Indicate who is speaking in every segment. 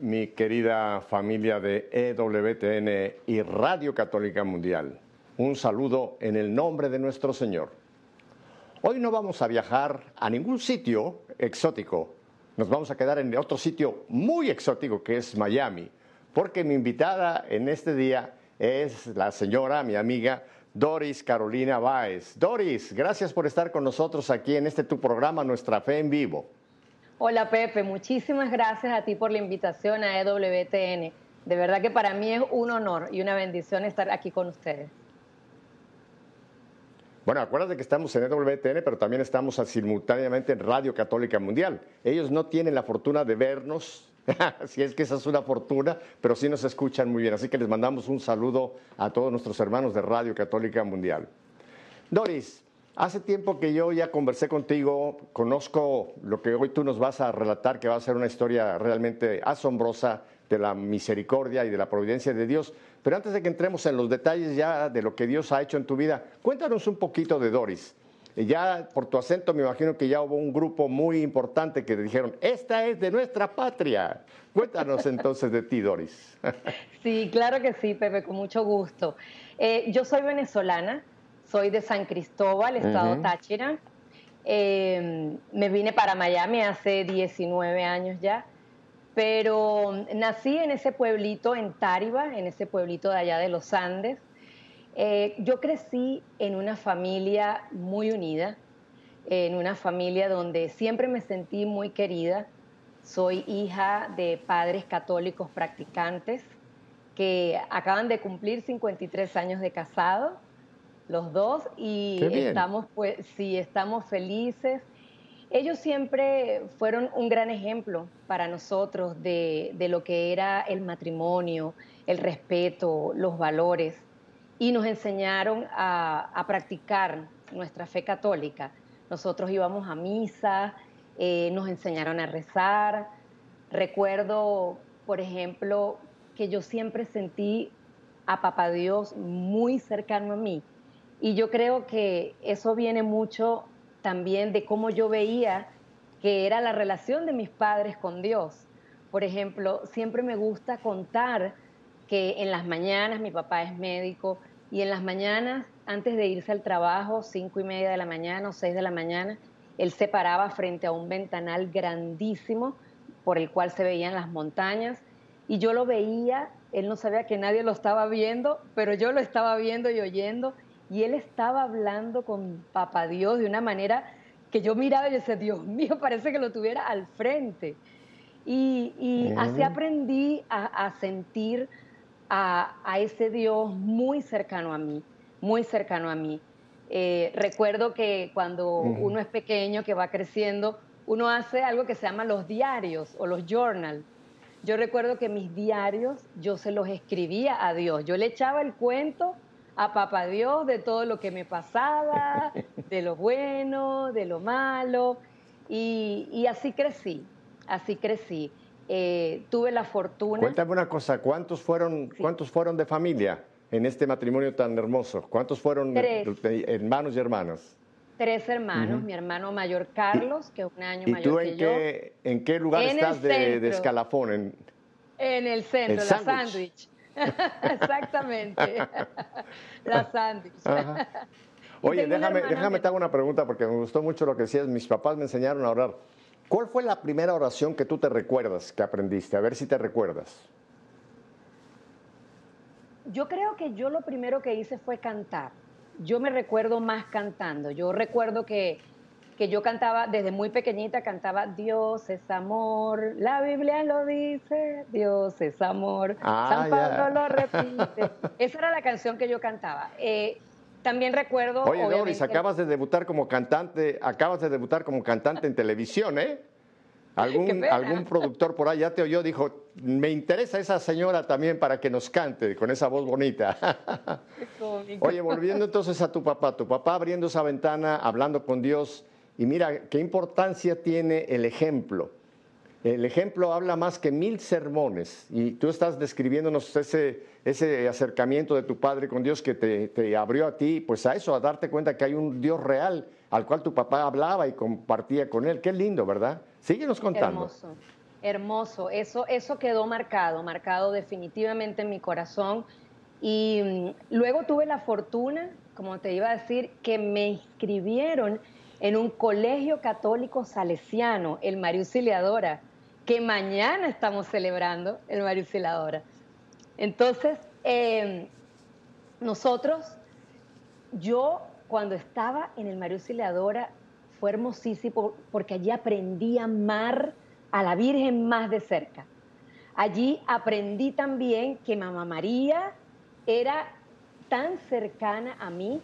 Speaker 1: mi querida familia de EWTN y Radio Católica Mundial? Un saludo en el nombre de nuestro Señor. Hoy no vamos a viajar a ningún sitio exótico, nos vamos a quedar en otro sitio muy exótico que es Miami, porque mi invitada en este día es la señora, mi amiga Doris Carolina Báez. Doris, gracias por estar con nosotros aquí en este tu programa, Nuestra Fe en Vivo.
Speaker 2: Hola Pepe, muchísimas gracias a ti por la invitación a EWTN. De verdad que para mí es un honor y una bendición estar aquí con ustedes.
Speaker 1: Bueno, acuérdate que estamos en EWTN, pero también estamos simultáneamente en Radio Católica Mundial. Ellos no tienen la fortuna de vernos, si es que esa es una fortuna, pero sí nos escuchan muy bien. Así que les mandamos un saludo a todos nuestros hermanos de Radio Católica Mundial. Doris, hace tiempo que yo ya conversé contigo, conozco lo que hoy tú nos vas a relatar, que va a ser una historia realmente asombrosa de la misericordia y de la providencia de Dios. Pero antes de que entremos en los detalles ya de lo que Dios ha hecho en tu vida, cuéntanos un poquito de Doris. Ya por tu acento me imagino que ya hubo un grupo muy importante que dijeron, esta es de nuestra patria. Cuéntanos entonces de ti, Doris.
Speaker 2: Sí, claro que sí, Pepe, con mucho gusto. Eh, yo soy venezolana, soy de San Cristóbal, estado Táchira. Eh, me vine para Miami hace 19 años ya pero nací en ese pueblito, en Táriba, en ese pueblito de allá de los Andes. Eh, yo crecí en una familia muy unida, en una familia donde siempre me sentí muy querida. Soy hija de padres católicos practicantes que acaban de cumplir 53 años de casado, los dos, y estamos, pues, sí, estamos felices ellos siempre fueron un gran ejemplo para nosotros de, lo que era el matrimonio, el respeto, los valores, y nos enseñaron a, practicar nuestra fe católica. Nosotros íbamos a misa, eh, nos enseñaron a rezar. Recuerdo, por ejemplo, que yo siempre sentí a Papá Dios muy cercano a mí. Y yo creo que eso viene mucho también de cómo yo veía que era la relación de mis padres con Dios. Por ejemplo, siempre me gusta contar que en las mañanas, mi papá es médico, y en las mañanas, antes de irse al trabajo, cinco y media de la mañana o seis de la mañana, él se paraba frente a un ventanal grandísimo por el cual se veían las montañas, y yo lo veía, él no sabía que nadie lo estaba viendo, pero yo lo estaba viendo y oyendo, y él estaba hablando con Papá Dios de una manera que yo miraba y decía, Dios mío, parece que lo tuviera al frente. Y, así aprendí a, sentir a, ese Dios muy cercano a mí, muy cercano a mí. Eh, recuerdo que cuando uno es pequeño, que va creciendo, uno hace algo que se llama los diarios o los journals. Yo recuerdo que mis diarios yo se los escribía a Dios. Yo le echaba el cuento a papá Dios de todo lo que me pasaba, de lo bueno, de lo malo, y, así crecí, así crecí. Eh, tuve la fortuna.
Speaker 1: Cuéntame una cosa, ¿cuántos fueron, ¿cuántos fueron de familia en este matrimonio tan hermoso? ¿Cuántos fueron hermanos y hermanas?
Speaker 2: Tres hermanos, mi hermano mayor Carlos, que es un año mayor
Speaker 1: tú
Speaker 2: en
Speaker 1: qué, ¿En qué lugar estás de, escalafón? En,
Speaker 2: en el centro, la sándwich. Exactamente. la sándwich.
Speaker 1: Oye, déjame, déjame te hago una pregunta porque me gustó mucho lo que decías. Mis papás me enseñaron a orar. ¿Cuál fue la primera oración que tú te recuerdas que aprendiste? A ver si te recuerdas.
Speaker 2: Yo creo que yo lo primero que hice fue cantar. Yo me recuerdo más cantando. Yo recuerdo que que yo cantaba desde muy pequeñita, cantaba Dios es amor, la Biblia lo dice, Dios es amor, ah, San Pablo lo repite. Esa era la canción que yo cantaba. Eh, también recuerdo.
Speaker 1: Oye, Doris, acabas de debutar como cantante, acabas de debutar como cantante en televisión, ¿eh? Algún, algún productor por ahí ya te oyó, dijo, me interesa esa señora también para que nos cante con esa voz bonita. Oye, volviendo entonces a tu papá, tu papá abriendo esa ventana, hablando con Dios, y mira, qué importancia tiene el ejemplo. El ejemplo habla más que mil sermones y tú estás describiéndonos ese, ese acercamiento de tu Padre con Dios que te, abrió a ti, pues a eso, a darte cuenta que hay un Dios real al cual tu papá hablaba y compartía con él. Qué lindo, ¿verdad? Síguenos contando.
Speaker 2: Hermoso, Hermoso, eso, eso quedó marcado, marcado definitivamente en mi corazón. Y mm, luego tuve la fortuna, como te iba a decir, que me inscribieron en un colegio católico salesiano, el María que mañana estamos celebrando el María. Entonces, em, nosotros, yo cuando estaba en el María fue hermosísimo porque allí aprendí a amar a la Virgen más de cerca. Allí aprendí también que Mamá María era tan cercana a mí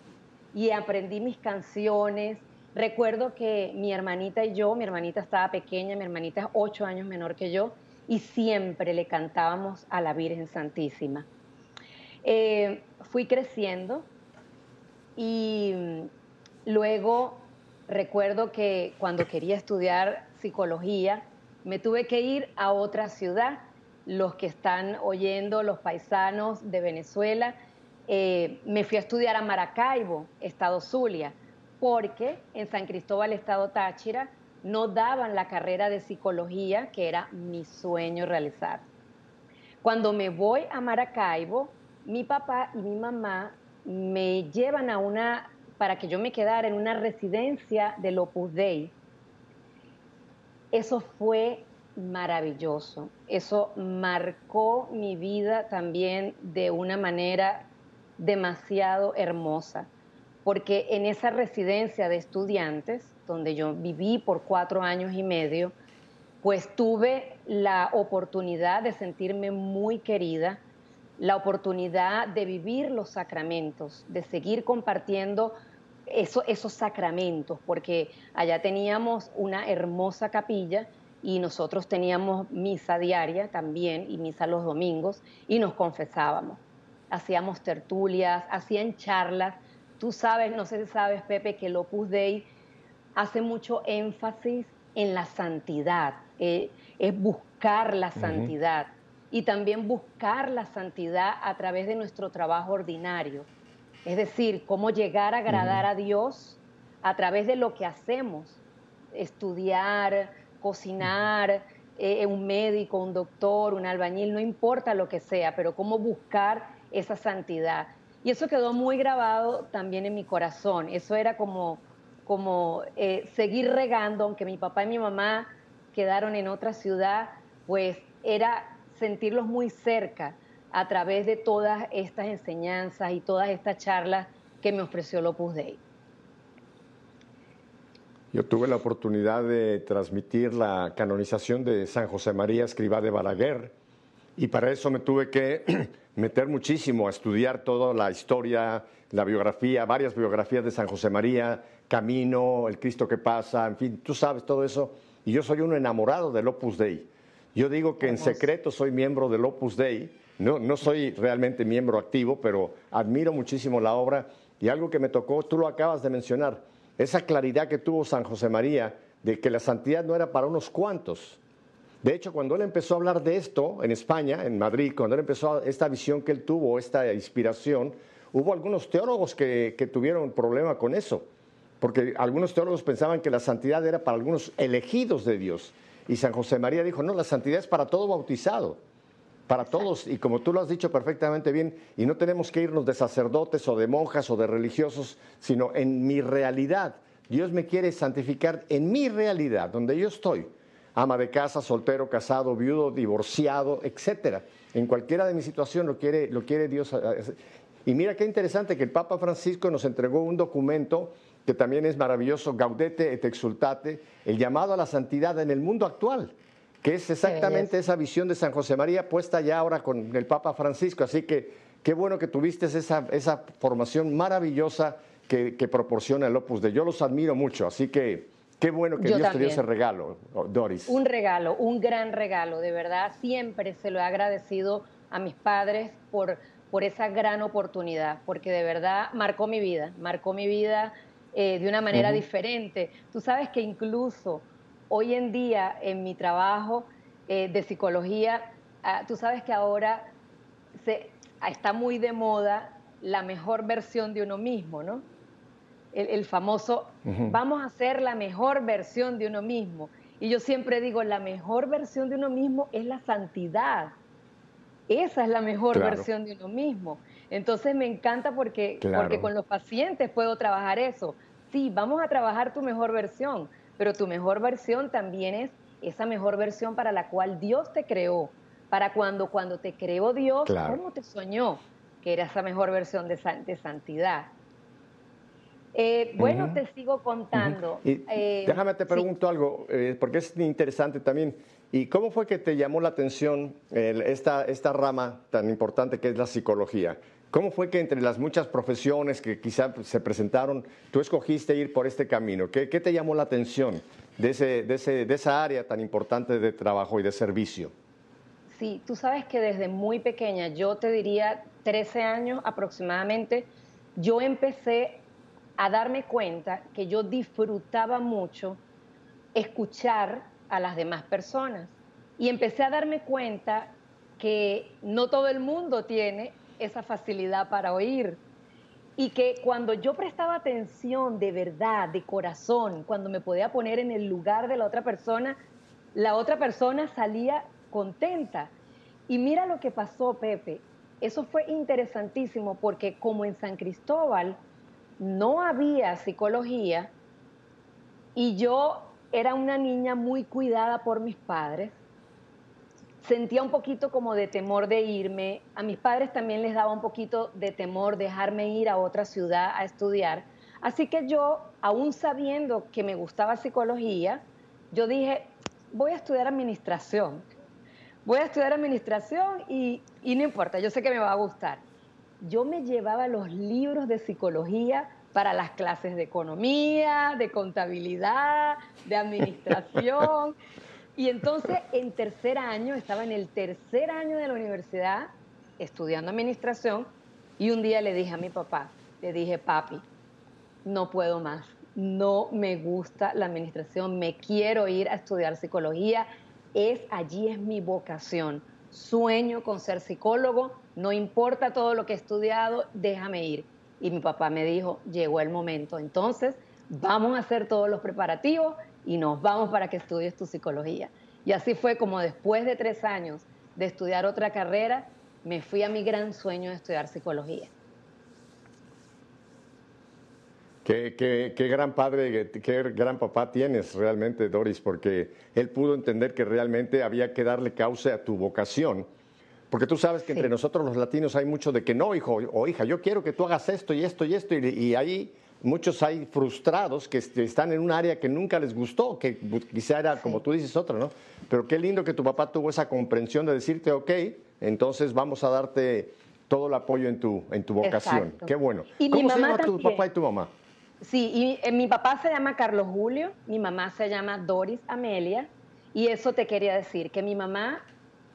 Speaker 2: y aprendí mis canciones. Recuerdo que mi hermanita y yo, mi hermanita estaba pequeña, mi hermanita es ocho años menor que yo, y siempre le cantábamos a la Virgen Santísima. Eh, fui creciendo y luego recuerdo que cuando quería estudiar psicología, me tuve que ir a otra ciudad. Los que están oyendo, los paisanos de Venezuela, eh, me fui a estudiar a Maracaibo, estado Zulia, porque en San Cristóbal, estado Táchira, no daban la carrera de psicología que era mi sueño realizar. Cuando me voy a Maracaibo, mi papá y mi mamá me llevan a una, para que yo me quedara en una residencia del Opus Dei, eso fue maravilloso. Eso marcó mi vida también de una manera demasiado hermosa, porque en esa residencia de estudiantes, donde yo viví por cuatro años y medio, pues tuve la oportunidad de sentirme muy querida, la oportunidad de vivir los sacramentos, de seguir compartiendo esos sacramentos, porque allá teníamos una hermosa capilla y nosotros teníamos misa diaria también y misa los domingos y nos confesábamos. Hacíamos tertulias, hacían charlas. Tú sabes, no sé si sabes, Pepe, que el Opus Dei hace mucho énfasis en la santidad, eh, es buscar la santidad y también buscar la santidad a través de nuestro trabajo ordinario. Es decir, cómo llegar a agradar a Dios a través de lo que hacemos, estudiar, cocinar, eh, un médico, un doctor, un albañil, no importa lo que sea, pero cómo buscar esa santidad. Y eso quedó muy grabado también en mi corazón. Eso era como, como eh, seguir regando, aunque mi papá y mi mamá quedaron en otra ciudad, pues era sentirlos muy cerca a través de todas estas enseñanzas y todas estas charlas que me ofreció el Opus Dei.
Speaker 1: Yo tuve la oportunidad de transmitir la canonización de San José María Escribá de Balaguer y para eso me tuve que meter muchísimo a estudiar toda la historia, la biografía, varias biografías de San José María, Camino, El Cristo que pasa, en fin, tú sabes todo eso. Y yo soy un enamorado del Opus Dei. Yo digo que en secreto soy miembro del Opus Dei no, no soy realmente miembro activo, pero admiro muchísimo la obra y algo que me tocó, tú lo acabas de mencionar, esa claridad que tuvo San José María de que la santidad no era para unos cuantos. De hecho, cuando él empezó a hablar de esto en España, en Madrid, cuando él empezó esta visión que él tuvo, esta inspiración, hubo algunos teólogos que, que tuvieron problema con eso, porque algunos teólogos pensaban que la santidad era para algunos elegidos de Dios. Y San José María dijo, no, la santidad es para todo bautizado para todos, y como tú lo has dicho perfectamente bien, y no tenemos que irnos de sacerdotes o de monjas o de religiosos, sino en mi realidad. Dios me quiere santificar en mi realidad, donde yo estoy. Ama de casa, soltero, casado, viudo, divorciado, etcétera. En cualquiera de mis situaciones lo quiere, lo quiere Dios. Y mira qué interesante que el Papa Francisco nos entregó un documento que también es maravilloso, Gaudete et Exultate, el llamado a la santidad en el mundo actual que es exactamente esa visión de San José María puesta ya ahora con el Papa Francisco. Así que qué bueno que tuviste esa, esa formación maravillosa que, proporciona el Opus de Yo los admiro mucho, así que qué bueno que Dios te dio ese regalo, Doris.
Speaker 2: Un regalo, un gran regalo, de verdad. Siempre se lo he agradecido a mis padres por, por esa gran oportunidad, porque de verdad marcó mi vida, marcó mi vida eh, de una manera diferente. Tú sabes que incluso hoy en día en mi trabajo eh, de psicología, ah, tú sabes que ahora se, está muy de moda la mejor versión de uno mismo, ¿no? El, famoso, vamos a ser la mejor versión de uno mismo. Y yo siempre digo, la mejor versión de uno mismo es la santidad. Esa es la mejor versión de uno mismo. Entonces me encanta porque, porque con los pacientes puedo trabajar eso. Sí, vamos a trabajar tu mejor versión, pero tu mejor versión también es esa mejor versión para la cual Dios te creó. Para cuando, cuando te creó Dios, ¿cómo te soñó? Que era esa mejor versión de, de santidad. Eh, bueno, te sigo contando.
Speaker 1: Eh, déjame te pregunto algo, eh, porque es interesante también. ¿Y cómo fue que te llamó la atención esta, esta rama tan importante que es la psicología? ¿Cómo fue que entre las muchas profesiones que quizá se presentaron, tú escogiste ir por este camino? ¿Qué, te llamó la atención de, ese, de, ese, de esa área tan importante de trabajo y de servicio?
Speaker 2: Sí, tú sabes que desde muy pequeña, yo te diría 13 años aproximadamente, yo empecé a darme cuenta que yo disfrutaba mucho escuchar a las demás personas. Y empecé a darme cuenta que no todo el mundo tiene esa facilidad para oír. Y que cuando yo prestaba atención de verdad, de corazón, cuando me podía poner en el lugar de la otra persona, la otra persona salía contenta. Y mira lo que pasó, Pepe. Eso fue interesantísimo porque como en San Cristóbal no había psicología y yo era una niña muy cuidada por mis padres, sentía un poquito como de temor de irme. A mis padres también les daba un poquito de temor dejarme ir a otra ciudad a estudiar. Así que yo, aún sabiendo que me gustaba psicología, yo dije, voy a estudiar administración. Voy a estudiar administración y, y no importa, yo sé que me va a gustar. Yo me llevaba los libros de psicología para las clases de economía, de contabilidad, de administración. Y entonces en tercer año, estaba en el tercer año de la universidad estudiando administración y un día le dije a mi papá, le dije, papi, no puedo más, no me gusta la administración, me quiero ir a estudiar psicología, es allí es mi vocación, sueño con ser psicólogo, no importa todo lo que he estudiado, déjame ir. Y mi papá me dijo, llegó el momento, entonces vamos a hacer todos los preparativos y nos vamos para que estudies tu psicología. Y así fue como después de tres años de estudiar otra carrera, me fui a mi gran sueño de estudiar psicología.
Speaker 1: Qué, gran padre, qué gran papá tienes realmente, Doris, porque él pudo entender que realmente había que darle causa a tu vocación. Porque tú sabes que entre nosotros los latinos hay mucho de que no, hijo o hija, yo quiero que tú hagas esto y esto y esto, y, y ahí muchos hay frustrados que están en un área que nunca les gustó, que quizá era, como tú dices, otra, ¿no? Pero qué lindo que tu papá tuvo esa comprensión de decirte, ok, entonces vamos a darte todo el apoyo en tu, en tu vocación. Qué bueno. ¿Cómo se llama tu papá y tu mamá?
Speaker 2: Sí, y, eh, mi papá se llama Carlos Julio, mi mamá se llama Doris Amelia, y eso te quería decir, que mi mamá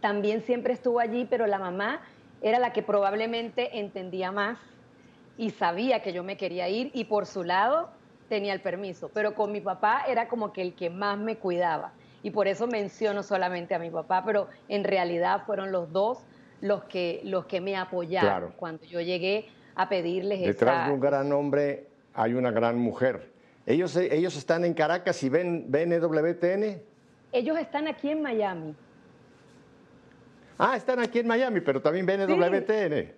Speaker 2: también siempre estuvo allí, pero la mamá era la que probablemente entendía más y sabía que yo me quería ir y por su lado tenía el permiso, pero con mi papá era como que el que más me cuidaba y por eso menciono solamente a mi papá, pero en realidad fueron los dos los que, los que me apoyaron cuando yo llegué a pedirles
Speaker 1: Detrás de un gran hombre hay una gran mujer. ¿Ellos, ellos están en Caracas y ven, ven EWTN?
Speaker 2: Ellos están aquí en Miami.
Speaker 1: Ah, están aquí en Miami, pero también ven EWTN.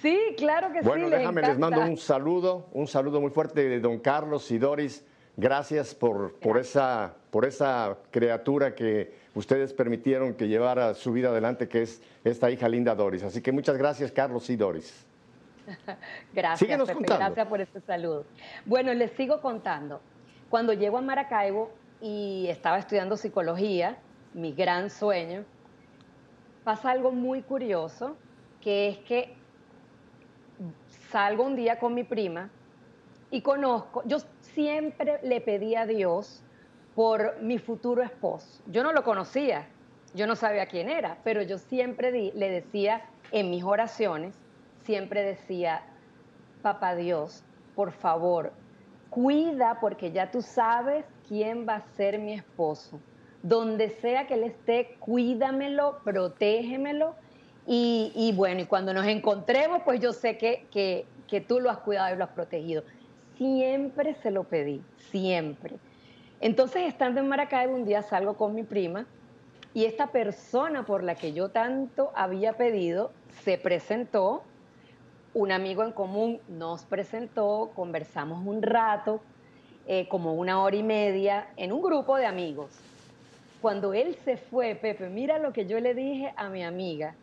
Speaker 2: Sí, claro que
Speaker 1: sí. Bueno, déjame, les mando un saludo, un saludo muy fuerte de don Carlos y Doris. Gracias por, por, esa, por esa criatura que ustedes permitieron que llevara su vida adelante, que es esta hija linda Doris. Así que muchas gracias, Carlos y Doris.
Speaker 2: gracias, gracias por este saludo. Bueno, les sigo contando. Cuando llego a Maracaibo y estaba estudiando psicología, mi gran sueño, pasa algo muy curioso, que es que salgo un día con mi prima y conozco, yo siempre le pedí a Dios por mi futuro esposo. Yo no lo conocía, yo no sabía quién era, pero yo siempre le decía en mis oraciones, siempre decía, papá Dios, por favor, cuida porque ya tú sabes quién va a ser mi esposo. Donde sea que él esté, cuídamelo, protégemelo y, bueno, y cuando nos encontremos, pues yo sé que, que, tú lo has cuidado y lo has protegido. Siempre se lo pedí, siempre. Entonces, estando en Maracaibo, un día salgo con mi prima y esta persona por la que yo tanto había pedido se presentó, un amigo en común nos presentó, conversamos un rato, eh, como una hora y media, en un grupo de amigos. Cuando él se fue, Pepe, mira lo que yo le dije a mi amiga.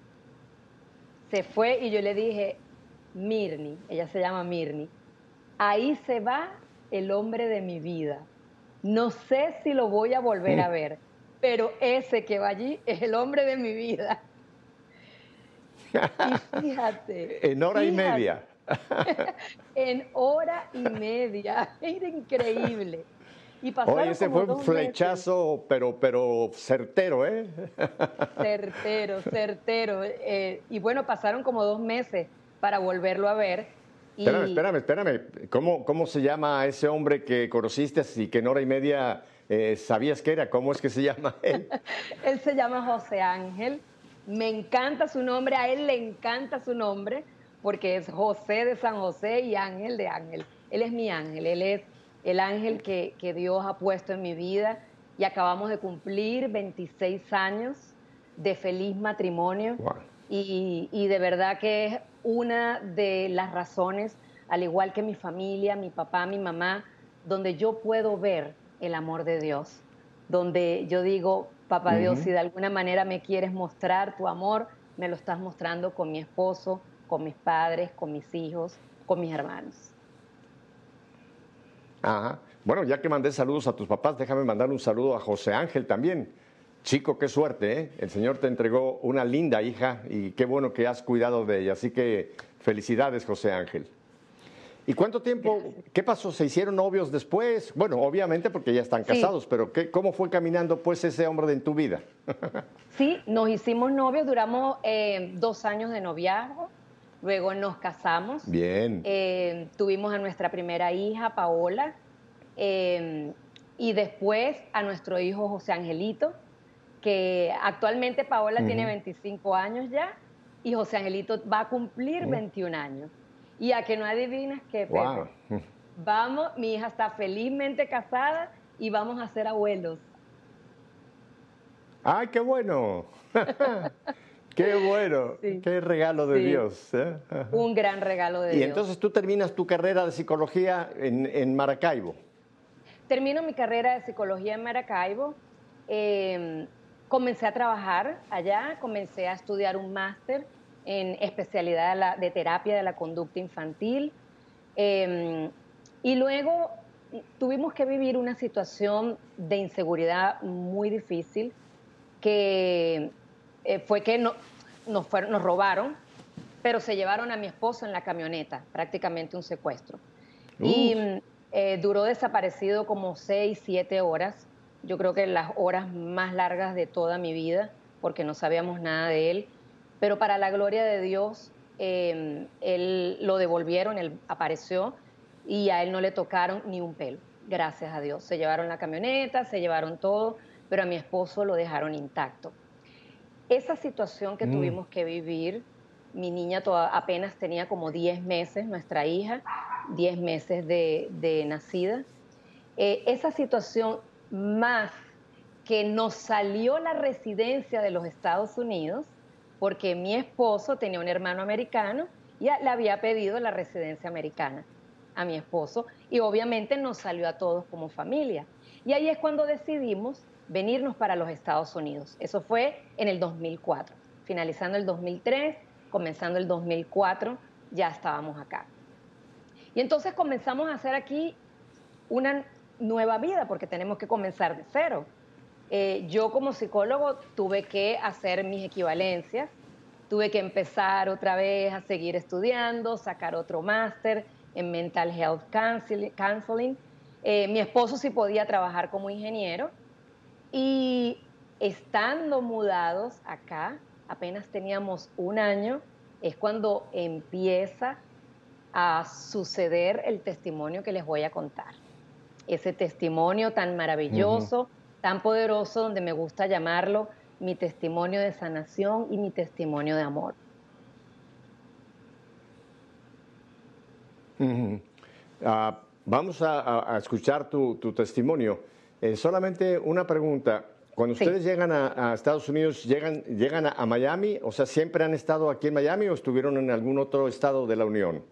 Speaker 2: Se fue y yo le dije, Mirni, ella se llama Mirni, ahí se va el hombre de mi vida. No sé si lo voy a volver a ver, pero ese que va allí es el hombre de mi vida.
Speaker 1: Y fíjate. en hora y media.
Speaker 2: en hora y media. Era increíble.
Speaker 1: Y Oye, ese fue un flechazo, pero, pero certero, ¿eh?
Speaker 2: Certero, certero. Eh, y bueno, pasaron como dos meses para volverlo a ver.
Speaker 1: Espérame, espérame, espérame. ¿Cómo, ¿Cómo se llama ese hombre que conociste y que en hora y media eh, sabías que era? ¿Cómo es que se llama él?
Speaker 2: él se llama José Ángel. Me encanta su nombre, a él le encanta su nombre, porque es José de San José y Ángel de Ángel. Él es mi ángel, él es el ángel que, Dios ha puesto en mi vida y acabamos de cumplir 26 años de feliz matrimonio. Y, y, de verdad que es una de las razones, al igual que mi familia, mi papá, mi mamá, donde yo puedo ver el amor de Dios, donde yo digo, papá Dios, si de alguna manera me quieres mostrar tu amor, me lo estás mostrando con mi esposo, con mis padres, con mis hijos, con mis hermanos.
Speaker 1: Ajá. Bueno, ya que mandé saludos a tus papás, déjame mandar un saludo a José Ángel también. Chico, qué suerte, ¿eh? El Señor te entregó una linda hija y qué bueno que has cuidado de ella. Así que felicidades, José Ángel. ¿Y cuánto tiempo, qué pasó? ¿Se hicieron novios después? Bueno, obviamente porque ya están casados, pero ¿qué, ¿cómo fue caminando pues ese hombre en tu vida?
Speaker 2: sí, nos hicimos novios, duramos eh, dos años de noviazgo, luego nos casamos.
Speaker 1: Bien.
Speaker 2: Eh, tuvimos a nuestra primera hija, Paola, eh, y después a nuestro hijo José Angelito que actualmente Paola tiene 25 años ya y José Angelito va a cumplir 21 años. Y a que no adivinas qué, Pepe. Vamos, mi hija está felizmente casada y vamos a ser abuelos.
Speaker 1: ¡Ay, qué bueno! ¡Qué bueno! ¡Qué regalo de Dios! ¿eh?
Speaker 2: Un gran regalo de Dios.
Speaker 1: Y entonces tú terminas tu carrera de psicología en, en Maracaibo.
Speaker 2: Termino mi carrera de psicología en Maracaibo. Eh, Comencé a trabajar allá, comencé a estudiar un máster en especialidad de, terapia de la conducta infantil. Em, y luego tuvimos que vivir una situación de inseguridad muy difícil, que eh, fue que no, nos, fueron, nos robaron, pero se llevaron a mi esposo en la camioneta, prácticamente un secuestro. Y eh, duró desaparecido como seis, siete horas yo creo que las horas más largas de toda mi vida, porque no sabíamos nada de él. Pero para la gloria de Dios, em, él lo devolvieron, él apareció y a él no le tocaron ni un pelo, gracias a Dios. Se llevaron la camioneta, se llevaron todo, pero a mi esposo lo dejaron intacto. Esa situación que mm. tuvimos que vivir, mi niña apenas tenía como 10 meses, nuestra hija, 10 meses de, nacida. Eh, esa situación más que nos salió la residencia de los Estados Unidos, porque mi esposo tenía un hermano americano y le había pedido la residencia americana a mi esposo y obviamente nos salió a todos como familia. Y ahí es cuando decidimos venirnos para los Estados Unidos. Eso fue en el 2004. Finalizando el 2003, comenzando el 2004, ya estábamos acá. Y entonces comenzamos a hacer aquí una nueva vida porque tenemos que comenzar de cero. Eh, yo como psicólogo tuve que hacer mis equivalencias, tuve que empezar otra vez a seguir estudiando, sacar otro máster en Mental Health Counseling. Eh, mi esposo sí podía trabajar como ingeniero y estando mudados acá, apenas teníamos un año, es cuando empieza a suceder el testimonio que les voy a contar ese testimonio tan maravilloso, tan poderoso, donde me gusta llamarlo mi testimonio de sanación y mi testimonio de amor.
Speaker 1: Ah, vamos a, escuchar tu, testimonio. Eh, solamente una pregunta. Cuando ustedes llegan a, Estados Unidos, ¿llegan, llegan a, Miami? O sea, ¿siempre han estado aquí en Miami o estuvieron en algún otro estado de la Unión?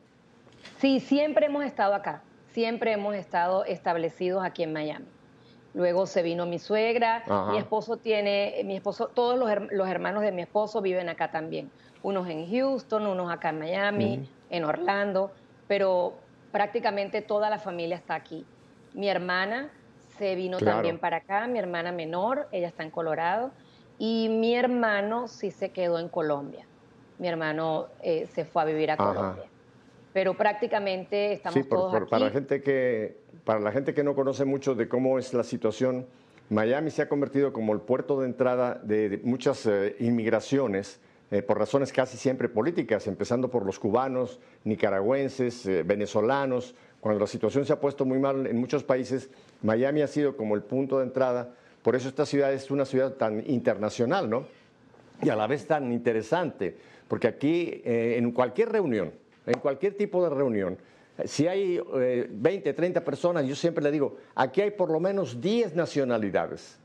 Speaker 2: Sí, siempre hemos estado acá. Siempre hemos estado establecidos aquí en Miami. Luego se vino mi suegra, mi esposo tiene, mi esposo, todos los, hermanos de mi esposo viven acá también. Unos en Houston, unos acá en Miami, en Orlando, pero prácticamente toda la familia está aquí. Mi hermana se vino también para acá, mi hermana menor, ella está en Colorado, y mi hermano sí se quedó en Colombia. Mi hermano eh, se fue a vivir a Colombia. Pero prácticamente estamos todos aquí.
Speaker 1: Para la gente que para la gente que no conoce mucho de cómo es la situación, Miami se ha convertido como el puerto de entrada de, muchas eh, inmigraciones eh, por razones casi siempre políticas, empezando por los cubanos, nicaragüenses, venezolanos. Cuando la situación se ha puesto muy mal en muchos países, Miami ha sido como el punto de entrada. Por eso esta ciudad es una ciudad tan internacional, ¿no? Y a la vez tan interesante, porque aquí en cualquier reunión, en cualquier tipo de reunión, si hay 20, eh, 30 personas, yo siempre le digo, aquí hay por lo menos 10 nacionalidades.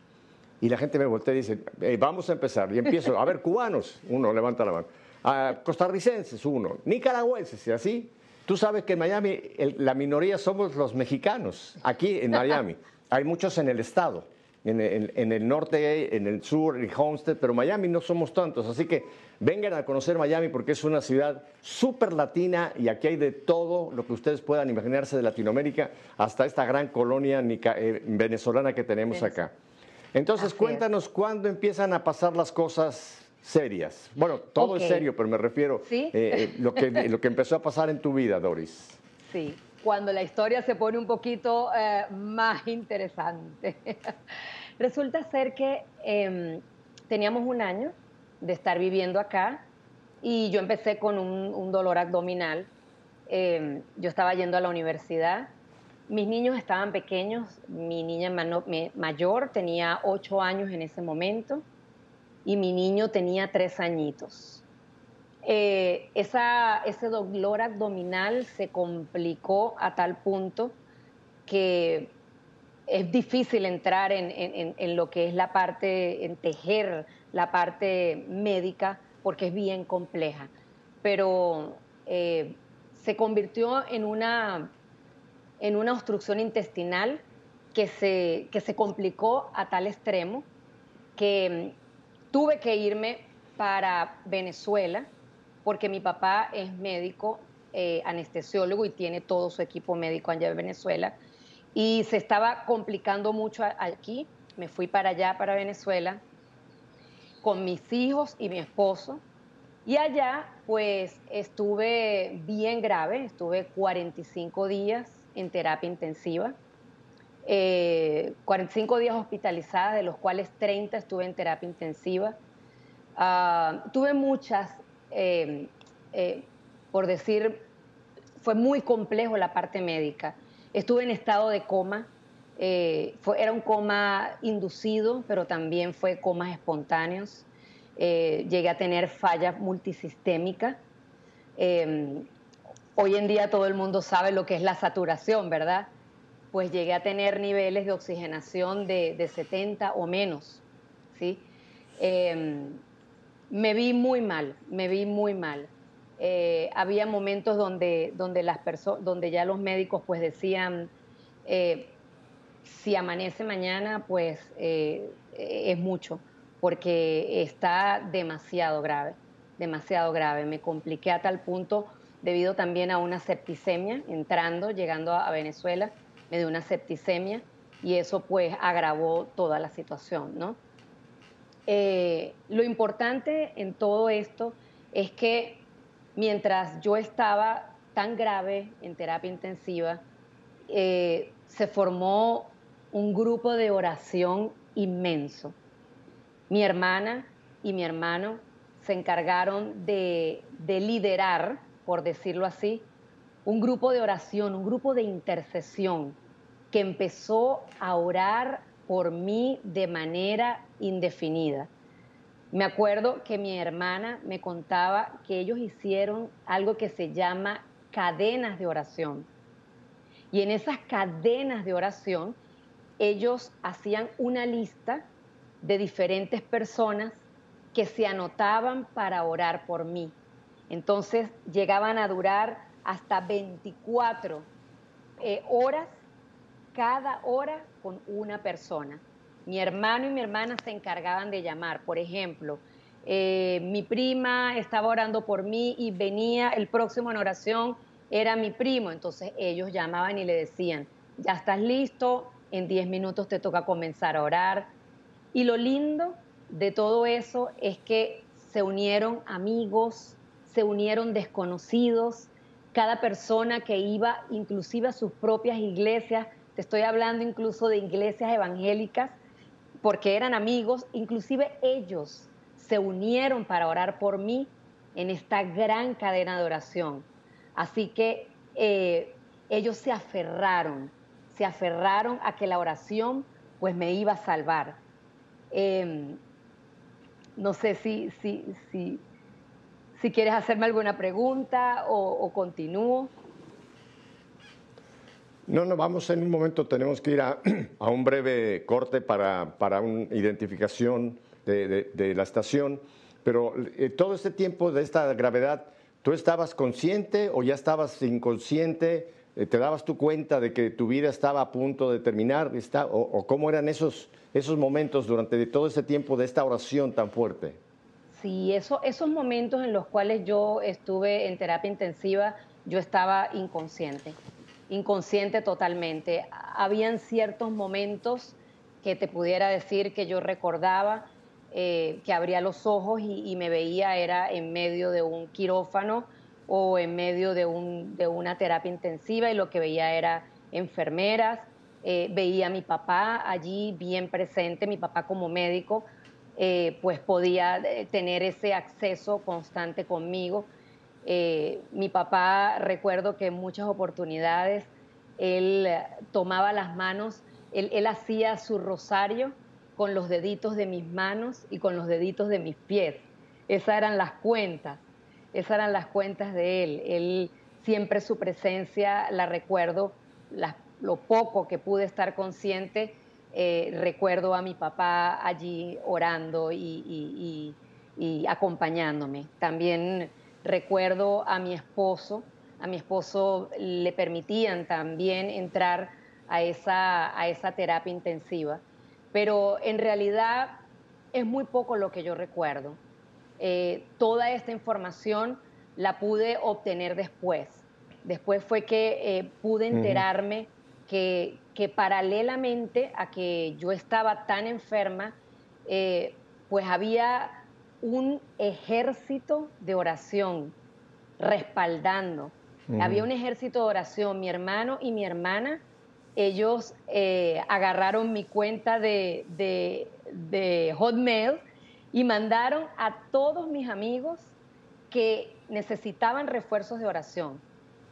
Speaker 1: Y la gente me voltea y dice, vamos a empezar. Y empiezo, a ver, cubanos, uno levanta la mano, a costarricenses, uno, nicaragüenses, y así. Tú sabes que en Miami la minoría somos los mexicanos, aquí en Miami. Hay muchos en el estado en, el norte, en el sur, en Homestead, pero Miami no somos tantos. Así que vengan a conocer Miami porque es una ciudad súper latina y aquí hay de todo lo que ustedes puedan imaginarse de Latinoamérica hasta esta gran colonia eh, venezolana que tenemos acá. Entonces, cuéntanos cuándo empiezan a pasar las cosas serias. Bueno, todo es serio, pero me refiero a eh, eh, lo, que, lo que empezó a pasar en tu vida, Doris.
Speaker 2: Sí, cuando la historia se pone un poquito más interesante. Resulta ser que em, teníamos un año de estar viviendo acá y yo empecé con un, dolor abdominal. Em, yo estaba yendo a la universidad. Mis niños estaban pequeños. Mi niña mayor tenía ocho años en ese momento y mi niño tenía tres añitos. Eh, ese dolor abdominal se complicó a tal punto que es difícil entrar en, lo que es la parte, en tejer la parte médica, porque es bien compleja. Pero eh, se convirtió en una, en una obstrucción intestinal que se, que se complicó a tal extremo que tuve que irme para Venezuela, porque mi papá es médico, eh, anestesiólogo y tiene todo su equipo médico allá en Venezuela y se estaba complicando mucho aquí. Me fui para allá, para Venezuela, con mis hijos y mi esposo. Y allá, pues, estuve bien grave, estuve 45 días en terapia intensiva, 45 eh, días hospitalizada, de los cuales 30 estuve en terapia intensiva. Ah, tuve muchas, eh, eh, por decir, fue muy complejo la parte médica. Estuve en estado de coma, eh, era un coma inducido, pero también fue comas espontáneos. Llegué a tener fallas multisistémicas. Em, hoy en día todo el mundo sabe lo que es la saturación, ¿verdad? Pues llegué a tener niveles de oxigenación de, 70 o menos, ¿sí? Em, me vi muy mal, me vi muy mal. Eh, había momentos donde, donde, las donde ya los médicos pues decían, eh, si amanece mañana, pues eh, es mucho, porque está demasiado grave, demasiado grave. Me compliqué a tal punto debido también a una septicemia, entrando, llegando a Venezuela, me dio una septicemia y eso pues agravó toda la situación, ¿no? lo importante en todo esto es que mientras yo estaba tan grave en terapia intensiva, eh, se formó un grupo de oración inmenso. Mi hermana y mi hermano se encargaron de, de liderar, por decirlo así, un grupo de oración, un grupo de intercesión que empezó a orar por mí de manera indefinida. Me acuerdo que mi hermana me contaba que ellos hicieron algo que se llama cadenas de oración. Y en esas cadenas de oración ellos hacían una lista de diferentes personas que se anotaban para orar por mí. Entonces llegaban a durar hasta 24 eh, horas, cada hora con una persona. Mi hermano y mi hermana se encargaban de llamar. Por ejemplo, eh, mi prima estaba orando por mí y venía el próximo en oración, era mi primo. Entonces ellos llamaban y le decían, ya estás listo, en 10 minutos te toca comenzar a orar. Y lo lindo de todo eso es que se unieron amigos, se unieron desconocidos, cada persona que iba inclusive a sus propias iglesias, te estoy hablando incluso de iglesias evangélicas, porque eran amigos, inclusive ellos se unieron para orar por mí en esta gran cadena de oración. Así que eh, ellos se aferraron, se aferraron a que la oración pues me iba a salvar. Em, no sé si, si, si, si, quieres hacerme alguna pregunta o, continúo.
Speaker 1: No, no, vamos en un momento, tenemos que ir a, un breve corte para, para una identificación de, la estación, pero eh, todo este tiempo de esta gravedad, ¿tú estabas consciente o ya estabas inconsciente? Eh, ¿Te dabas tu cuenta de que tu vida estaba a punto de terminar? O, cómo eran esos, esos momentos durante todo ese tiempo de esta oración tan fuerte?
Speaker 2: Sí, eso, esos momentos en los cuales yo estuve en terapia intensiva, yo estaba inconsciente, inconsciente totalmente. Habían ciertos momentos que te pudiera decir que yo recordaba, eh, que abría los ojos y, me veía era en medio de un quirófano o en medio de, una terapia intensiva y lo que veía era enfermeras, eh, veía a mi papá allí bien presente, mi papá como médico, eh, pues podía tener ese acceso constante conmigo. mi papá, recuerdo que en muchas oportunidades él tomaba las manos, él hacía su rosario con los deditos de mis manos y con los deditos de mis pies. Esas eran las cuentas, esas eran las cuentas de él. Él siempre su presencia la recuerdo, lo poco que pude estar consciente, eh, recuerdo a mi papá allí orando y, acompañándome. También recuerdo a mi esposo, a mi esposo le permitían también entrar a esa, a esa terapia intensiva pero en realidad es muy poco lo que yo recuerdo. Eh, toda esta información la pude obtener después. Después fue que eh, pude enterarme que, paralelamente a que yo estaba tan enferma, eh, pues había un ejército de oración respaldando. Había un ejército de oración. Mi hermano y mi hermana ellos eh, agarraron mi cuenta de, Hotmail y mandaron a todos mis amigos que necesitaban refuerzos de oración.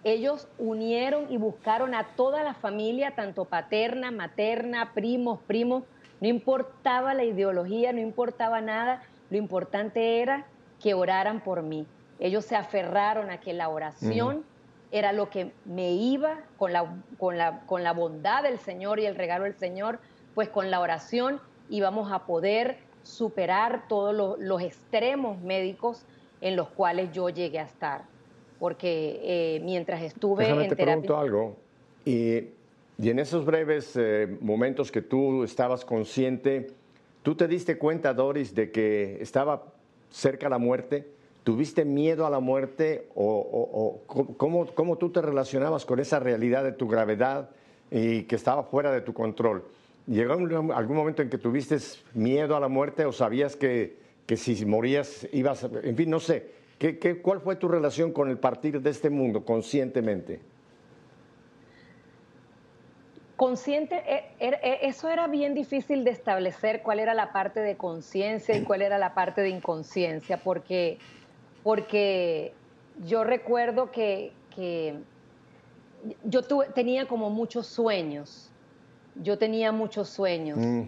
Speaker 2: Ellos unieron y buscaron a toda la familia, tanto paterna, materna, primos, primos, no importaba la ideología, no importaba nada, lo importante era que oraran por mí. Ellos se aferraron a que la oración era lo que me iba con la, con la, con la bondad del Señor y el regalo del Señor, pues con la oración íbamos a poder superar todos los, extremos médicos en los cuales yo llegué a estar. Porque eh, mientras estuve
Speaker 1: en te pregunto algo. Y, y, en esos breves eh, momentos que tú estabas consciente, ¿tú te diste cuenta, Doris, de que estaba cerca la muerte? ¿Tuviste miedo a la muerte o, cómo, tú te relacionabas con esa realidad de tu gravedad y que estaba fuera de tu control? ¿Llegó algún momento en que tuviste miedo a la muerte o sabías que, si morías ibas, en fin, no sé, ¿qué, cuál fue tu relación con el partir de este mundo conscientemente?
Speaker 2: Consciente, e, er, e, eso era bien difícil de establecer cuál era la parte de conciencia y cuál era la parte de inconsciencia, porque porque yo recuerdo que, yo tenía como muchos sueños, yo tenía muchos sueños. Mm.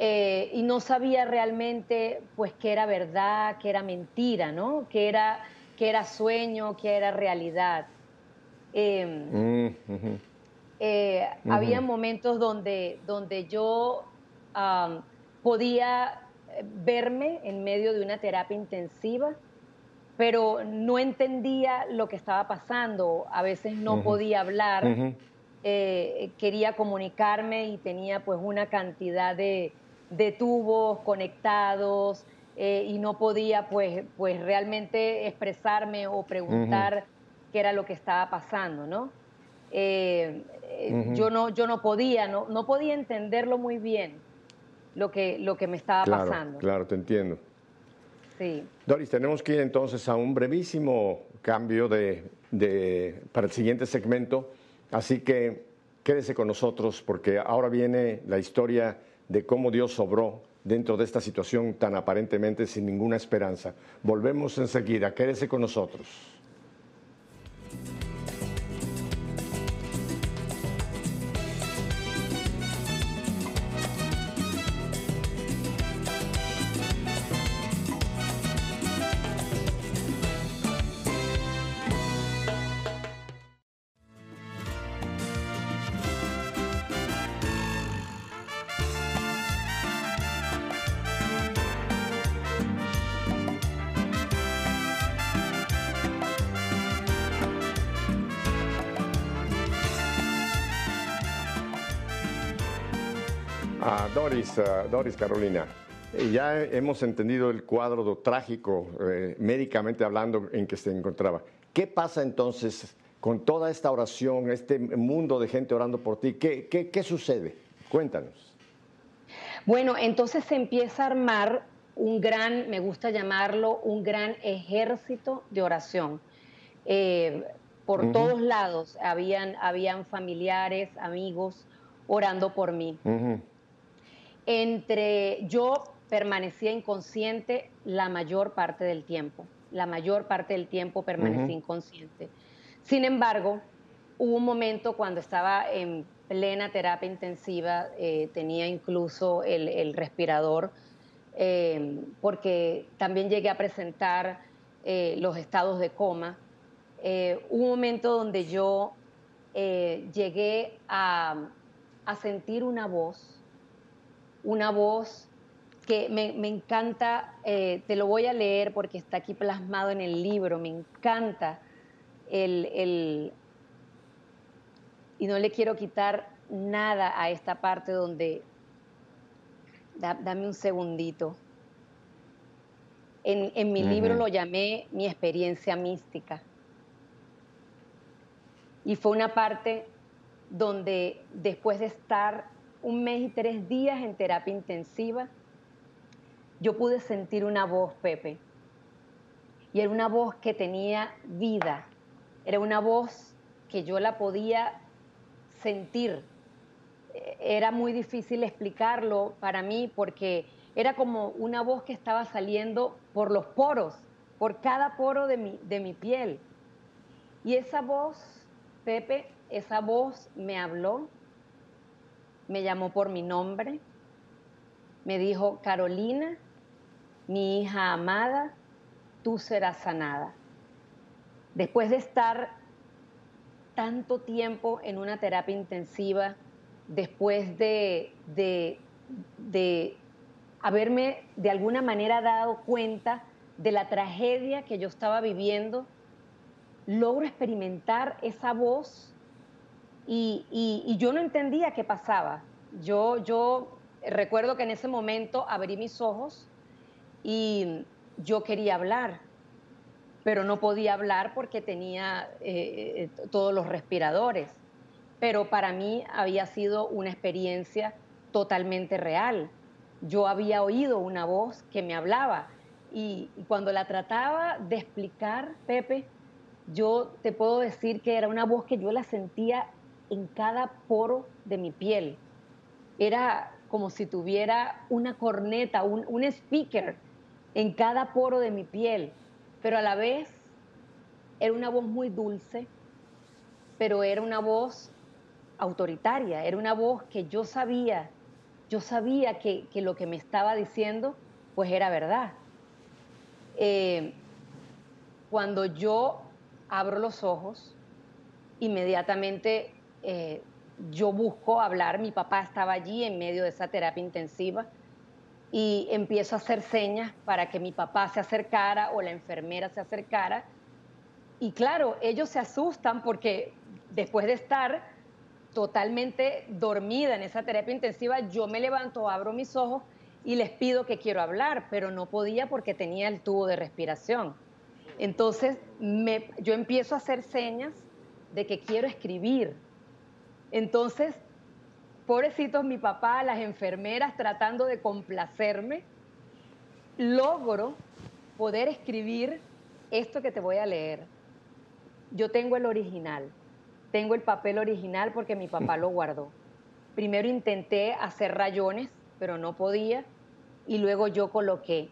Speaker 2: Eh, y no sabía realmente pues qué era verdad, qué era mentira, ¿no? Qué era, era sueño, qué era realidad. Em, mm, eh, había momentos donde, donde yo podía verme en medio de una terapia intensiva, pero no entendía lo que estaba pasando, a veces no podía hablar, eh, quería comunicarme y tenía pues una cantidad de, tubos conectados eh, y no podía pues, pues realmente expresarme o preguntar qué era lo que estaba pasando, ¿no? Eh, yo no, yo no podía, no, no podía entenderlo muy bien lo que, lo que me estaba pasando.
Speaker 1: Claro, te entiendo.
Speaker 2: Sí.
Speaker 1: Doris, tenemos que ir entonces a un brevísimo cambio de, de, para el siguiente segmento, así que quédese con nosotros porque ahora viene la historia de cómo Dios sobró dentro de esta situación tan aparentemente sin ninguna esperanza. Volvemos enseguida, quédese con nosotros. Doris, Doris Carolina, ya hemos entendido el cuadro trágico, eh, médicamente hablando, en que se encontraba. ¿Qué pasa entonces con toda esta oración, este mundo de gente orando por ti? ¿Qué, qué, sucede? Cuéntanos.
Speaker 2: Bueno, entonces se empieza a armar un gran, me gusta llamarlo, un gran ejército de oración. Eh, por todos lados habían, habían familiares, amigos orando por mí entre yo permanecía inconsciente la mayor parte del tiempo. La mayor parte del tiempo permanecí inconsciente. Sin embargo, hubo un momento cuando estaba en plena terapia intensiva, eh, tenía incluso el, respirador, eh, porque también llegué a presentar eh, los estados de coma. hubo un momento donde yo llegué a sentir una voz una voz que me, encanta, eh, te lo voy a leer porque está aquí plasmado en el libro, me encanta el, y no le quiero quitar nada a esta parte donde, dame un segundito, en, mi libro lo llamé mi experiencia mística. Y fue una parte donde después de estar un mes y tres días en terapia intensiva, yo pude sentir una voz, Pepe. Y era una voz que tenía vida. Era una voz que yo la podía sentir. Era muy difícil explicarlo para mí porque era como una voz que estaba saliendo por los poros, por cada poro de mi, de mi piel. Y esa voz, Pepe, esa voz me habló me llamó por mi nombre, me dijo, Carolina, mi hija amada, tú serás sanada. Después de estar tanto tiempo en una terapia intensiva, después de, de, haberme de alguna manera dado cuenta de la tragedia que yo estaba viviendo, logro experimentar esa voz y, yo no entendía qué pasaba. Yo, yo recuerdo que en ese momento abrí mis ojos y yo quería hablar, pero no podía hablar porque tenía eh, eh, todos los respiradores. Pero para mí había sido una experiencia totalmente real. Yo había oído una voz que me hablaba y cuando la trataba de explicar, Pepe, yo te puedo decir que era una voz que yo la sentía en cada poro de mi piel. Era como si tuviera una corneta, un, speaker en cada poro de mi piel, pero a la vez era una voz muy dulce, pero era una voz autoritaria, era una voz que yo sabía, yo sabía que, lo que me estaba diciendo pues era verdad. Eh, cuando yo abro los ojos, inmediatamente eh, yo busco hablar, mi papá estaba allí en medio de esa terapia intensiva y empiezo a hacer señas para que mi papá se acercara o la enfermera se acercara. Y claro, ellos se asustan porque después de estar totalmente dormida en esa terapia intensiva, yo me levanto, abro mis ojos y les pido que quiero hablar, pero no podía porque tenía el tubo de respiración. Entonces yo empiezo a hacer señas de que quiero escribir. Entonces, pobrecitos mi papá, las enfermeras tratando de complacerme, logro poder escribir esto que te voy a leer. Yo tengo el original, tengo el papel original porque mi papá lo guardó. Primero intenté hacer rayones, pero no podía, y luego yo coloqué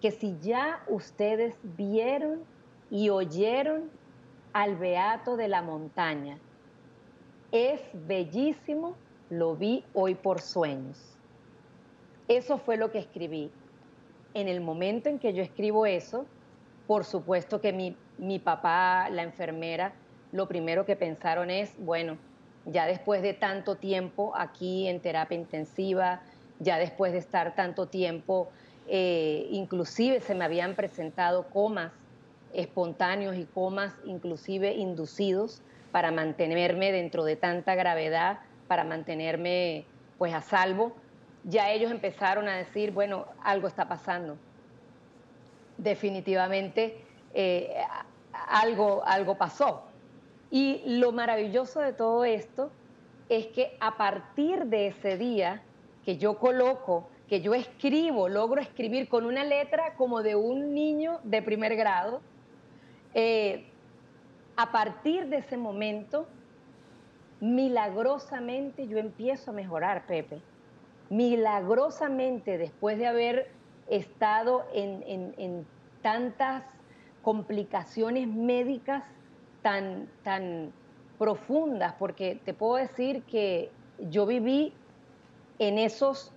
Speaker 2: que si ya ustedes vieron y oyeron al Beato de la Montaña, es bellísimo, lo vi hoy por sueños. Eso fue lo que escribí. En el momento en que yo escribo eso, por supuesto que mi, mi papá, la enfermera, lo primero que pensaron es, bueno, ya después de tanto tiempo aquí en terapia intensiva, ya después de estar tanto tiempo, eh, inclusive se me habían presentado comas espontáneos y comas inclusive inducidos para mantenerme dentro de tanta gravedad, para mantenerme pues a salvo, ya ellos empezaron a decir, bueno, algo está pasando. Definitivamente eh, algo, algo pasó. Y lo maravilloso de todo esto es que a partir de ese día que yo coloco, que yo escribo, logro escribir con una letra como de un niño de primer grado, eh, a partir de ese momento, milagrosamente yo empiezo a mejorar, Pepe. Milagrosamente, después de haber estado en tantas complicaciones médicas tan, tan profundas, porque te puedo decir que yo viví en esos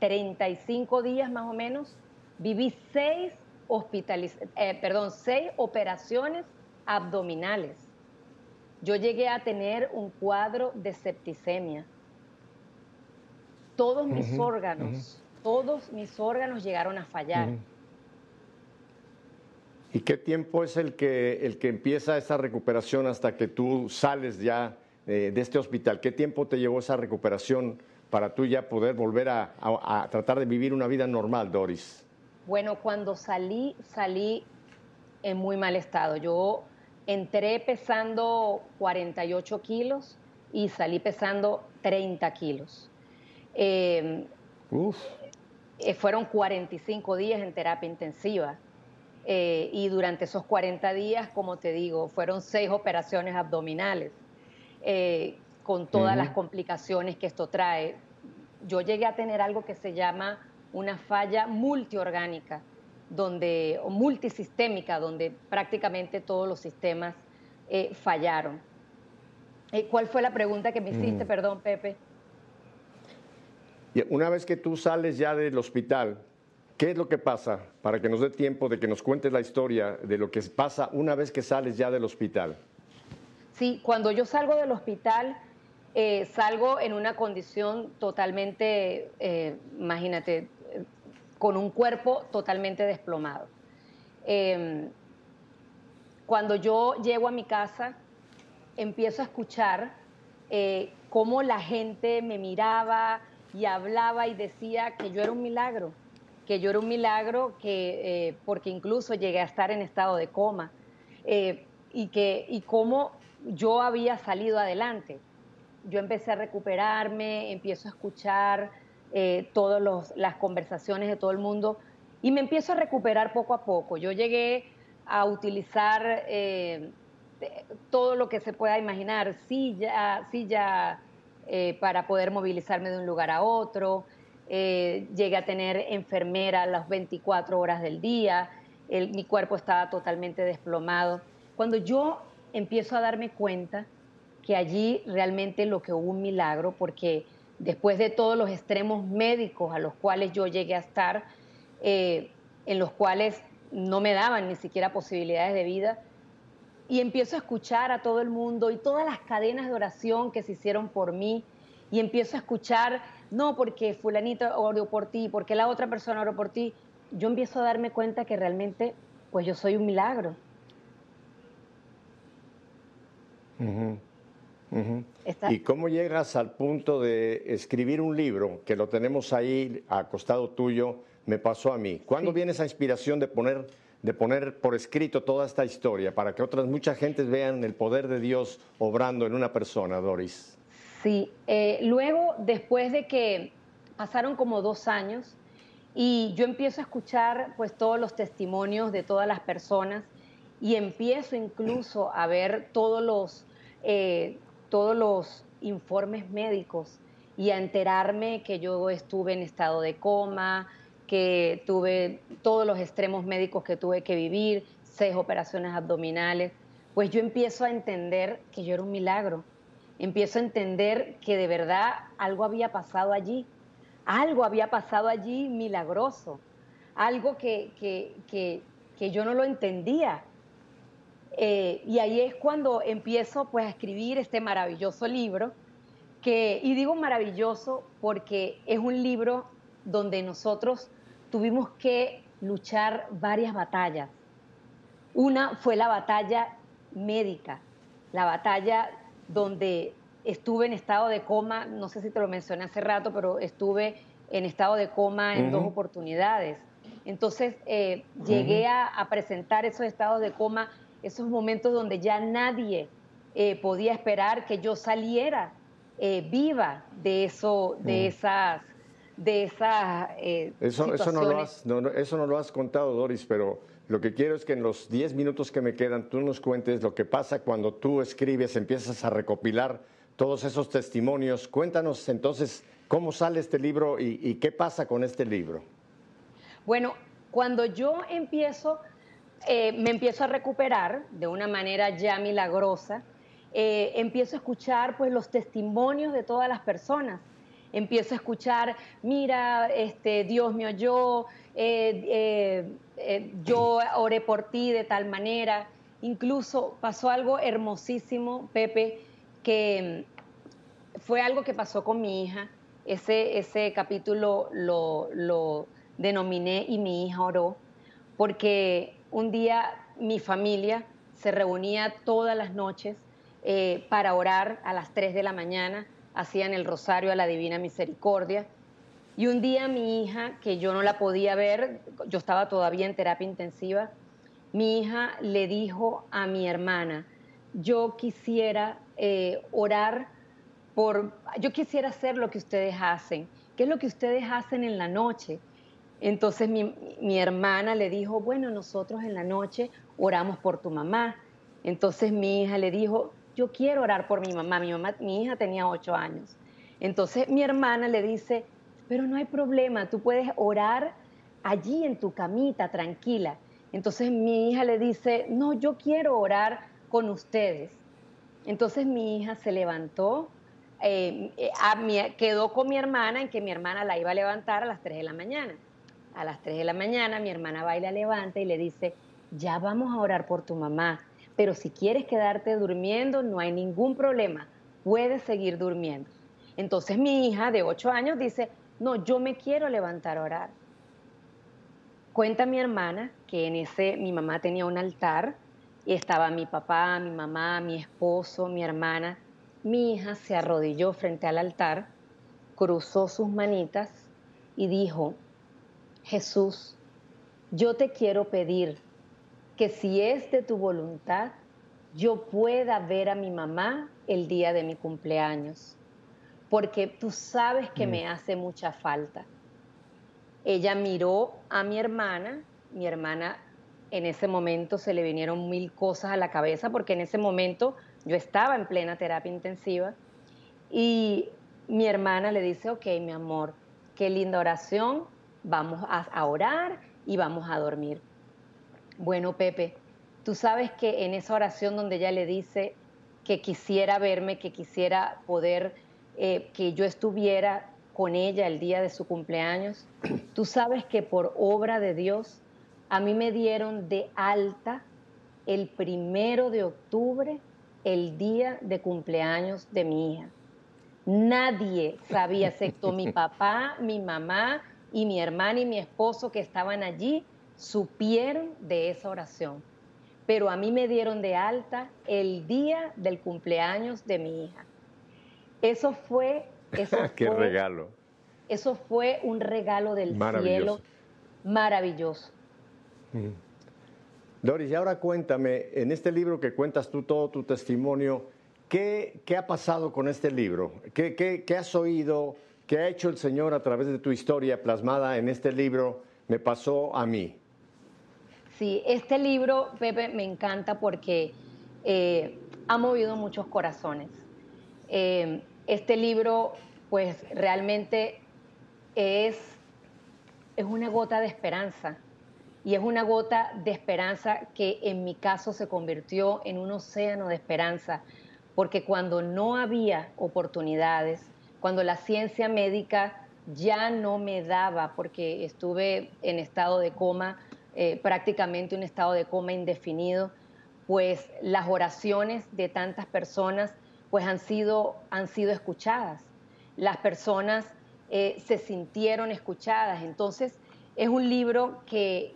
Speaker 2: 35 días más o menos, viví seis, eh, perdón, seis operaciones abdominales. Yo llegué a tener un cuadro de septicemia. Todos mis órganos, todos mis órganos llegaron a fallar.
Speaker 1: ¿Y qué tiempo es el que, el que empieza esa recuperación hasta que tú sales ya eh, de este hospital? ¿Qué tiempo te llevó esa recuperación para tú ya poder volver a, a, tratar de vivir una vida normal, Doris?
Speaker 2: Bueno, cuando salí, salí en muy mal estado. Yo entré pesando 48 kilos y salí pesando 30 kilos. Eh, Uf. Eh, fueron 45 días en terapia intensiva. Eh, y durante esos 40 días, como te digo, fueron seis operaciones abdominales, eh, con todas las complicaciones que esto trae. Yo llegué a tener algo que se llama una falla multiorgánica, donde, o multisistémica, donde prácticamente todos los sistemas eh, fallaron. ¿Cuál fue la pregunta que me hiciste, mm. perdón, Pepe?
Speaker 1: Una vez que tú sales ya del hospital, ¿Qué es lo que pasa? Para que nos dé tiempo de que nos cuentes la historia de lo que pasa una vez que sales ya del hospital.
Speaker 2: Sí, cuando yo salgo del hospital, eh, salgo en una condición totalmente, eh, imagínate, con un cuerpo totalmente desplomado. Em, cuando yo llego a mi casa, empiezo a escuchar eh, cómo la gente me miraba y hablaba y decía que yo era un milagro que yo era un milagro, que, eh, porque incluso llegué a estar en estado de coma, eh, y, que, y cómo yo había salido adelante. Yo empecé a recuperarme, empiezo a escuchar eh, todas las conversaciones de todo el mundo y me empiezo a recuperar poco a poco. Yo llegué a utilizar todo lo que se pueda imaginar, silla, silla para poder movilizarme de un lugar a otro, eh, llegué a tener enfermera las 24 horas del día, mi cuerpo estaba totalmente desplomado. Cuando yo empiezo a darme cuenta que allí realmente lo que hubo un milagro, porque después de todos los extremos médicos a los cuales yo llegué a estar, eh, en los cuales no me daban ni siquiera posibilidades de vida, y empiezo a escuchar a todo el mundo y todas las cadenas de oración que se hicieron por mí y empiezo a escuchar, no porque fulanito oró por ti, porque la otra persona oró por ti, yo empiezo a darme cuenta que realmente pues yo soy un milagro.
Speaker 1: ¿Y cómo llegas al punto de escribir un libro, que lo tenemos ahí acostado tuyo, me pasó a mí? ¿Cuándo viene esa inspiración de poner de poner por escrito toda esta historia para que otras mucha gente vean el poder de Dios obrando en una persona, Doris.
Speaker 2: Sí, eh, luego después de que pasaron como dos años y yo empiezo a escuchar pues todos los testimonios de todas las personas y empiezo incluso a ver todos los, eh, todos los informes médicos y a enterarme que yo estuve en estado de coma, que tuve todos los extremos médicos que tuve que vivir, seis operaciones abdominales, pues yo empiezo a entender que yo era un milagro. Empiezo a entender que de verdad algo había pasado allí, algo había pasado allí milagroso, algo que, que, que, yo no lo entendía. Eh, y ahí es cuando empiezo pues a escribir este maravilloso libro, que, y digo maravilloso porque es un libro donde nosotros tuvimos que luchar varias batallas. Una fue la batalla médica, la batalla donde estuve en estado de coma, no sé si te lo mencioné hace rato, pero estuve en estado de coma en dos oportunidades. Entonces eh, llegué a, presentar esos estados de coma, esos momentos donde ya nadie eh, podía esperar que yo saliera eh, viva de, eso, de esas de esa eh,
Speaker 1: eso, eso, no lo has, eso no lo has contado, Doris, pero lo que quiero es que en los 10 minutos que me quedan tú nos cuentes lo que pasa cuando tú escribes, empiezas a recopilar todos esos testimonios. Cuéntanos entonces cómo sale este libro y, qué pasa con este libro.
Speaker 2: Bueno, cuando yo empiezo, eh, me empiezo a recuperar de una manera ya milagrosa, eh, empiezo a escuchar pues los testimonios de todas las personas empiezo a escuchar, mira, este, Dios me oyó, eh, yo oré por ti de tal manera. Incluso pasó algo hermosísimo, Pepe, que fue algo que pasó con mi hija. Ese, ese capítulo lo, lo denominé y mi hija oró, porque un día mi familia se reunía todas las noches para orar a las 3 de la mañana hacían el rosario a la Divina Misericordia. Y un día mi hija, que yo no la podía ver, yo estaba todavía en terapia intensiva, mi hija le dijo a mi hermana, yo quisiera eh, orar por, yo quisiera hacer lo que ustedes hacen. ¿Qué es lo que ustedes hacen en la noche? Entonces mi, mi, hermana le dijo, bueno, nosotros en la noche oramos por tu mamá. Entonces mi hija le dijo, yo quiero orar por mi mamá. Mi mamá, mi hija tenía ocho años. Entonces mi hermana le dice, pero no hay problema, tú puedes orar allí en tu camita, tranquila. Entonces mi hija le dice, no, yo quiero orar con ustedes. Entonces mi hija se levantó, eh, eh, quedó con mi hermana en que mi hermana la iba a levantar a las 3 de la mañana. A las 3 de la mañana mi hermana va y la levanta y le dice, ya vamos a orar por tu mamá pero si quieres quedarte durmiendo, no hay ningún problema, puedes seguir durmiendo. Entonces mi hija de 8 años dice, no, yo me quiero levantar a orar. Cuenta mi hermana que en ese mi mamá tenía un altar y estaba mi papá, mi mamá, mi esposo, mi hermana. Mi hija se arrodilló frente al altar, cruzó sus manitas y dijo, Jesús, yo te quiero pedir que si es de tu voluntad, yo pueda ver a mi mamá el día de mi cumpleaños, porque tú sabes que me mm. hace mucha falta. Ella miró a mi hermana, mi hermana en ese momento se le vinieron mil cosas a la cabeza, porque en ese momento yo estaba en plena terapia intensiva, y mi hermana le dice, ok, mi amor, qué linda oración, vamos a orar y vamos a dormir. Bueno, Pepe, tú sabes que en esa oración donde ella le dice que quisiera verme, que quisiera poder, eh, que yo estuviera con ella el día de su cumpleaños, tú sabes que por obra de Dios a mí me dieron de alta el primero de octubre, el día de cumpleaños de mi hija. Nadie sabía, excepto mi papá, mi mamá y mi hermana y mi esposo que estaban allí, supieron de esa oración. Pero a mí me dieron de alta el día del cumpleaños de mi hija. Eso fue... Eso
Speaker 1: Qué regalo.
Speaker 2: Eso fue un regalo del cielo maravilloso. Mm.
Speaker 1: Doris, y ahora cuéntame, en este libro que cuentas tú todo tu testimonio, ¿qué, qué ha pasado con este libro? ¿Qué, ¿Qué, qué, has oído? ¿Qué ha hecho el Señor a través de tu historia plasmada en este libro? Me pasó a mí.
Speaker 2: Sí, este libro, Pepe, me encanta porque eh, ha movido muchos corazones. Eh, este libro, pues realmente es, es una gota de esperanza y es una gota de esperanza que en mi caso se convirtió en un océano de esperanza, porque cuando no había oportunidades, cuando la ciencia médica ya no me daba, porque estuve en estado de coma, eh, prácticamente un estado de coma indefinido, pues las oraciones de tantas personas pues han sido, han sido escuchadas. Las personas eh, se sintieron escuchadas. Entonces, es un libro que,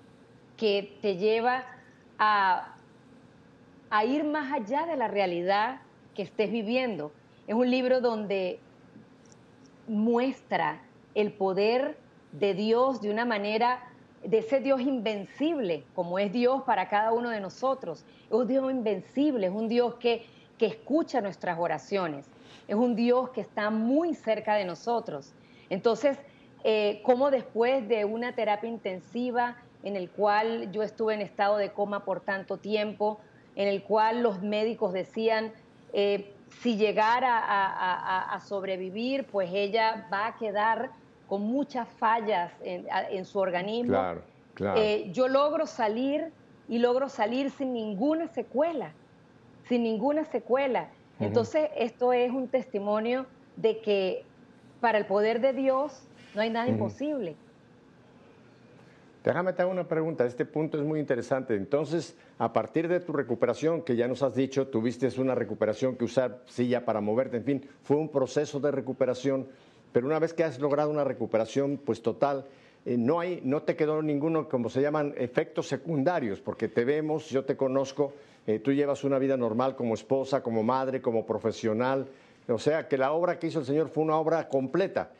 Speaker 2: que te lleva a, a ir más allá de la realidad que estés viviendo. Es un libro donde muestra el poder de Dios de una manera, de ese Dios invencible, como es Dios para cada uno de nosotros. Es un Dios invencible, es un Dios que, que escucha nuestras oraciones, es un Dios que está muy cerca de nosotros. Entonces, eh, como después de una terapia intensiva, en el cual yo estuve en estado de coma por tanto tiempo, en el cual los médicos decían, eh, si llegara a, sobrevivir, pues ella va a quedar con muchas fallas en, su organismo. Claro, claro. Eh, yo logro salir y logro salir sin ninguna secuela, sin ninguna secuela. Entonces, esto es un testimonio de que para el poder de Dios no hay nada imposible.
Speaker 1: Déjame te hago una pregunta, este punto es muy interesante. Entonces, a partir de tu recuperación, que ya nos has dicho, tuviste una recuperación que usar silla para moverte, en fin, fue un proceso de recuperación, pero una vez que has logrado una recuperación pues total, eh, no, hay, no te quedó ninguno, como se llaman, efectos secundarios, porque te vemos, yo te conozco, eh, tú llevas una vida normal como esposa, como madre, como profesional, o sea que la obra que hizo el Señor fue una obra completa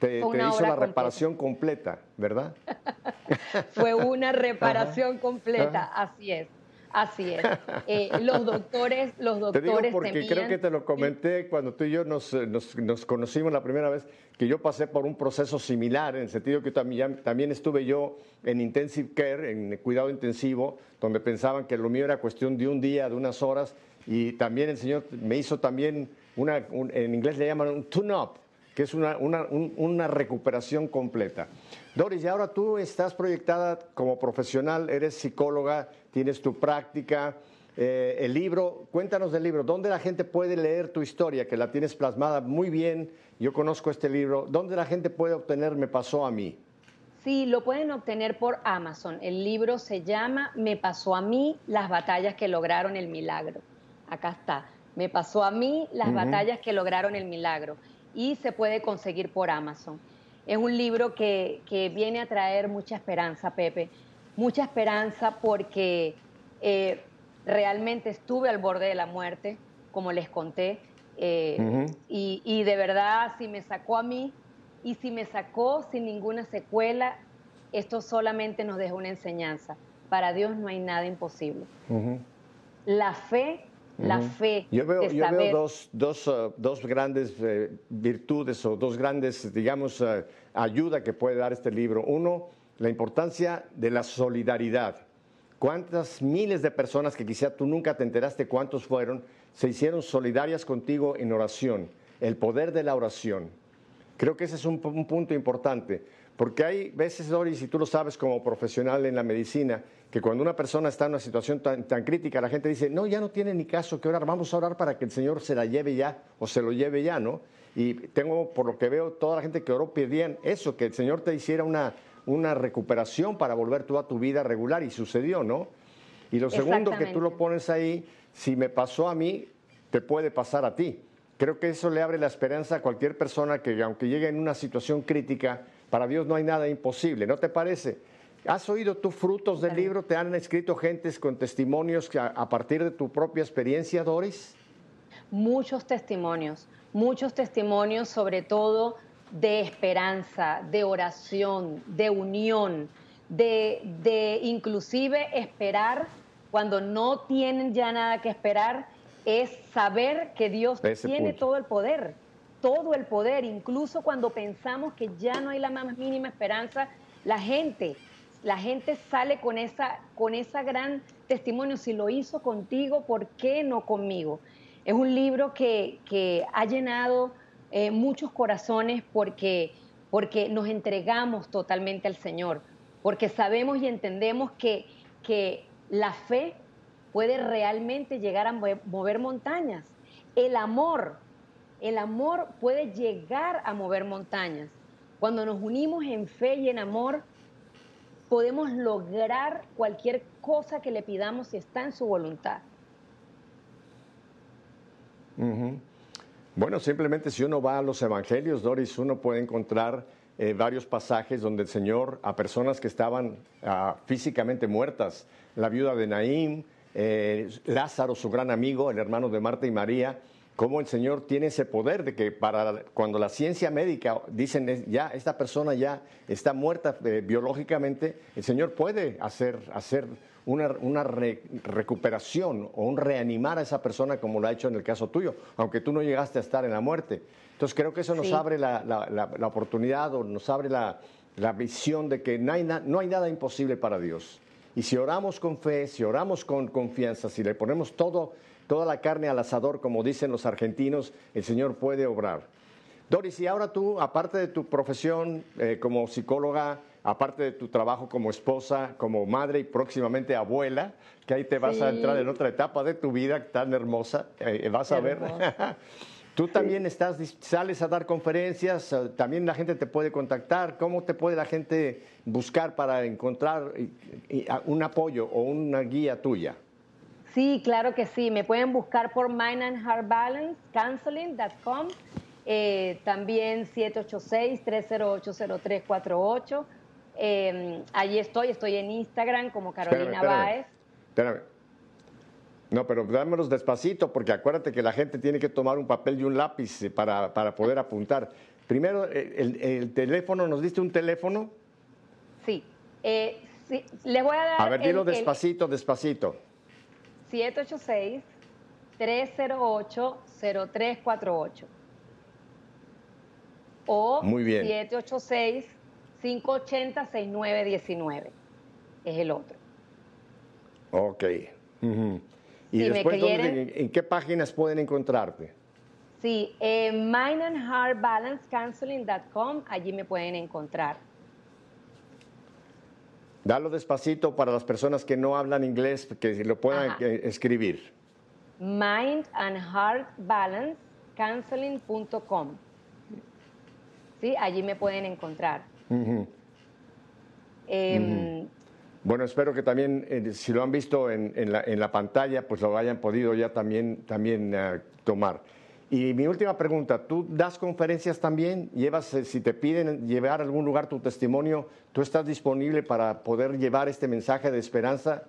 Speaker 1: te, hizo la reparación completa, ¿verdad?
Speaker 2: Fue una reparación completa, así es. Así es. Eh, los doctores, los doctores.
Speaker 1: Te digo porque creo que te lo comenté cuando tú y yo nos, nos, conocimos la primera vez, que yo pasé por un proceso similar, en el sentido que también, también estuve yo en intensive care, en cuidado intensivo, donde pensaban que lo mío era cuestión de un día, de unas horas, y también el Señor me hizo también una, en inglés le llaman un tune-up, que es una, una, recuperación completa. Doris, y ahora tú estás proyectada como profesional, eres psicóloga, tienes tu práctica, eh, el libro, cuéntanos del libro, ¿dónde la gente puede leer tu historia, que la tienes plasmada muy bien? Yo conozco este libro, ¿dónde la gente puede obtener Me pasó a mí?
Speaker 2: Sí, lo pueden obtener por Amazon. El libro se llama Me pasó a mí, las batallas que lograron el milagro. Acá está. Me pasó a mí las batallas que lograron el milagro y se puede conseguir por Amazon. Es un libro que, viene a traer mucha esperanza, Pepe, mucha esperanza porque eh, realmente estuve al borde de la muerte, como les conté, eh, y, y, de verdad, si me sacó a mí y si me sacó sin ninguna secuela, esto solamente nos deja una enseñanza. Para Dios no hay nada imposible. La fe la fe.
Speaker 1: Yo veo, dos, dos, uh, dos, grandes eh, virtudes o dos grandes, digamos, uh, ayuda que puede dar este libro. Uno, la importancia de la solidaridad. ¿Cuántas miles de personas que quizá tú nunca te enteraste cuántos fueron, se hicieron solidarias contigo en oración? El poder de la oración. Creo que ese es un, un punto importante, porque hay veces, Doris, y tú lo sabes como profesional en la medicina, que cuando una persona está en una situación tan, crítica, la gente dice, no, ya no tiene ni caso que orar, vamos a orar para que el Señor se la lleve ya o se lo lleve ya, ¿no? Y tengo, por lo que veo, toda la gente que oró pedían eso, que el Señor te hiciera una, una recuperación para volver tú a tu vida regular y sucedió, ¿no? Y lo segundo que tú lo pones ahí, si me pasó a mí, te puede pasar a ti. Creo que eso le abre la esperanza a cualquier persona que aunque llegue en una situación crítica, para Dios no hay nada imposible, ¿no te parece? ¿Has oído tú frutos del libro? ¿Te han escrito gentes con testimonios a, a partir de tu propia experiencia, Doris?
Speaker 2: Muchos testimonios, muchos testimonios sobre todo de esperanza, de oración, de unión, de, de inclusive esperar cuando no tienen ya nada que esperar es saber que Dios tiene todo el poder, todo el poder, incluso cuando pensamos que ya no hay la más mínima esperanza, la gente, la gente sale con esa, con esa gran testimonio, si lo hizo contigo, ¿por qué no conmigo? Es un libro que, que ha llenado eh, muchos corazones porque, porque nos entregamos totalmente al Señor, porque sabemos y entendemos que, que la fe puede realmente llegar a mover montañas. El amor, el amor puede llegar a mover montañas. Cuando nos unimos en fe y en amor, podemos lograr cualquier cosa que le pidamos si está en su voluntad.
Speaker 1: Bueno, simplemente si uno va a los evangelios, Doris, uno puede encontrar eh, varios pasajes donde el Señor a personas que estaban ah, físicamente muertas, la viuda de Naín, eh, Lázaro, su gran amigo, el hermano de Marta y María, cómo el Señor tiene ese poder de que para cuando la ciencia médica dicen ya esta persona ya está muerta eh, biológicamente, el Señor puede hacer, hacer una, recuperación o un reanimar a esa persona como lo ha hecho en el caso tuyo, aunque tú no llegaste a estar en la muerte. Entonces creo que eso nos abre la, oportunidad o nos abre la, visión de que no hay, no hay nada imposible para Dios. Y si oramos con fe, si oramos con confianza, si le ponemos todo, toda la carne al asador, como dicen los argentinos, el Señor puede obrar. Doris, y ahora tú, aparte de tu profesión eh, como psicóloga, aparte de tu trabajo como esposa, como madre y próximamente abuela, que ahí te vas a entrar en otra etapa de tu vida tan hermosa, eh, vas a ver. Tú también estás, sales a dar conferencias, eh, también la gente te puede contactar. ¿Cómo te puede la gente buscar para encontrar un apoyo o una guía tuya?
Speaker 2: Sí, claro que sí. Me pueden buscar por Mind and Heart Balance, counseling.com. Eh, también 786-308-0348. Eh, allí estoy, estoy en Instagram como Carolina Báez.
Speaker 1: Espérame. No, pero dámelos despacito, porque acuérdate que la gente tiene que tomar un papel y un lápiz eh, para, poder apuntar. Primero, eh, el, teléfono, ¿nos diste un teléfono?
Speaker 2: Sí. Eh, sí. Le voy a dar.
Speaker 1: A ver, dilo despacito, despacito.
Speaker 2: 786-308-0348. O
Speaker 1: Muy bien.
Speaker 2: 786-580-6919. Es el otro.
Speaker 1: Ok. Y después, en, qué páginas pueden encontrarte?
Speaker 2: Sí, en mindandheartbalancecounseling.com, allí me pueden encontrar.
Speaker 1: Dalo despacito para las personas que no hablan inglés, que lo puedan eh, escribir.
Speaker 2: mindandheartbalancecounseling.com. Sí, allí me pueden encontrar.
Speaker 1: Bueno, espero que también, eh, si lo han visto en, la, pantalla, pues lo hayan podido ya también, también eh, tomar. Y mi última pregunta, ¿tú das conferencias también? ¿Llevas, eh, si te piden llevar a algún lugar tu testimonio, ¿tú estás disponible para poder llevar este mensaje de esperanza?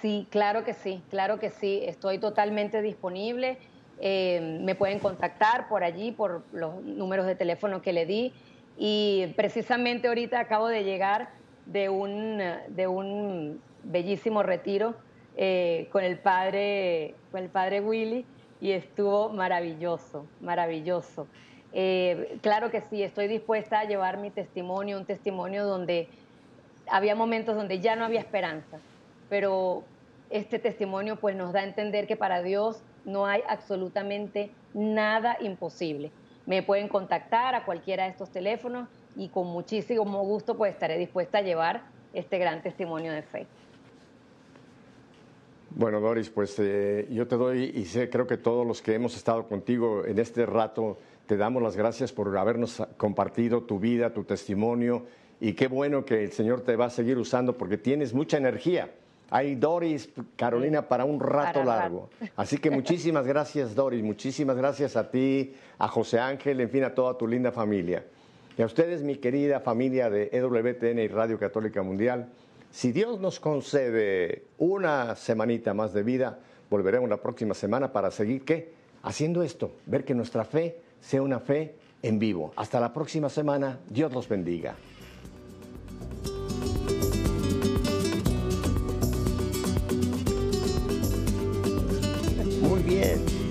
Speaker 2: Sí, claro que sí, claro que sí, estoy totalmente disponible. me pueden contactar por allí, por los números de teléfono que le di. Y precisamente ahorita acabo de llegar de un, de un bellísimo retiro eh, con, el padre, con el padre Willy y estuvo maravilloso, maravilloso. Eh, claro que sí, estoy dispuesta a llevar mi testimonio, un testimonio donde había momentos donde ya no había esperanza, pero este testimonio pues nos da a entender que para Dios no hay absolutamente nada imposible. Me pueden contactar a cualquiera de estos teléfonos y con muchísimo gusto pues estaré dispuesta a llevar este gran testimonio de fe.
Speaker 1: Bueno, Doris, pues eh, yo te doy y sé, creo que todos los que hemos estado contigo en este rato, te damos las gracias por habernos compartido tu vida, tu testimonio y qué bueno que el Señor te va a seguir usando porque tienes mucha energía Hay Doris, Carolina, para un rato largo. Así que muchísimas gracias, Doris. Muchísimas gracias a ti, a José Ángel, en fin, a toda tu linda familia. Y a ustedes, mi querida familia de EWTN y Radio Católica Mundial, si Dios nos concede una semanita más de vida, volveremos la próxima semana para seguir, ¿qué? Haciendo esto, ver que nuestra fe sea una fe en vivo. Hasta la próxima semana. Dios los bendiga. Muy bien.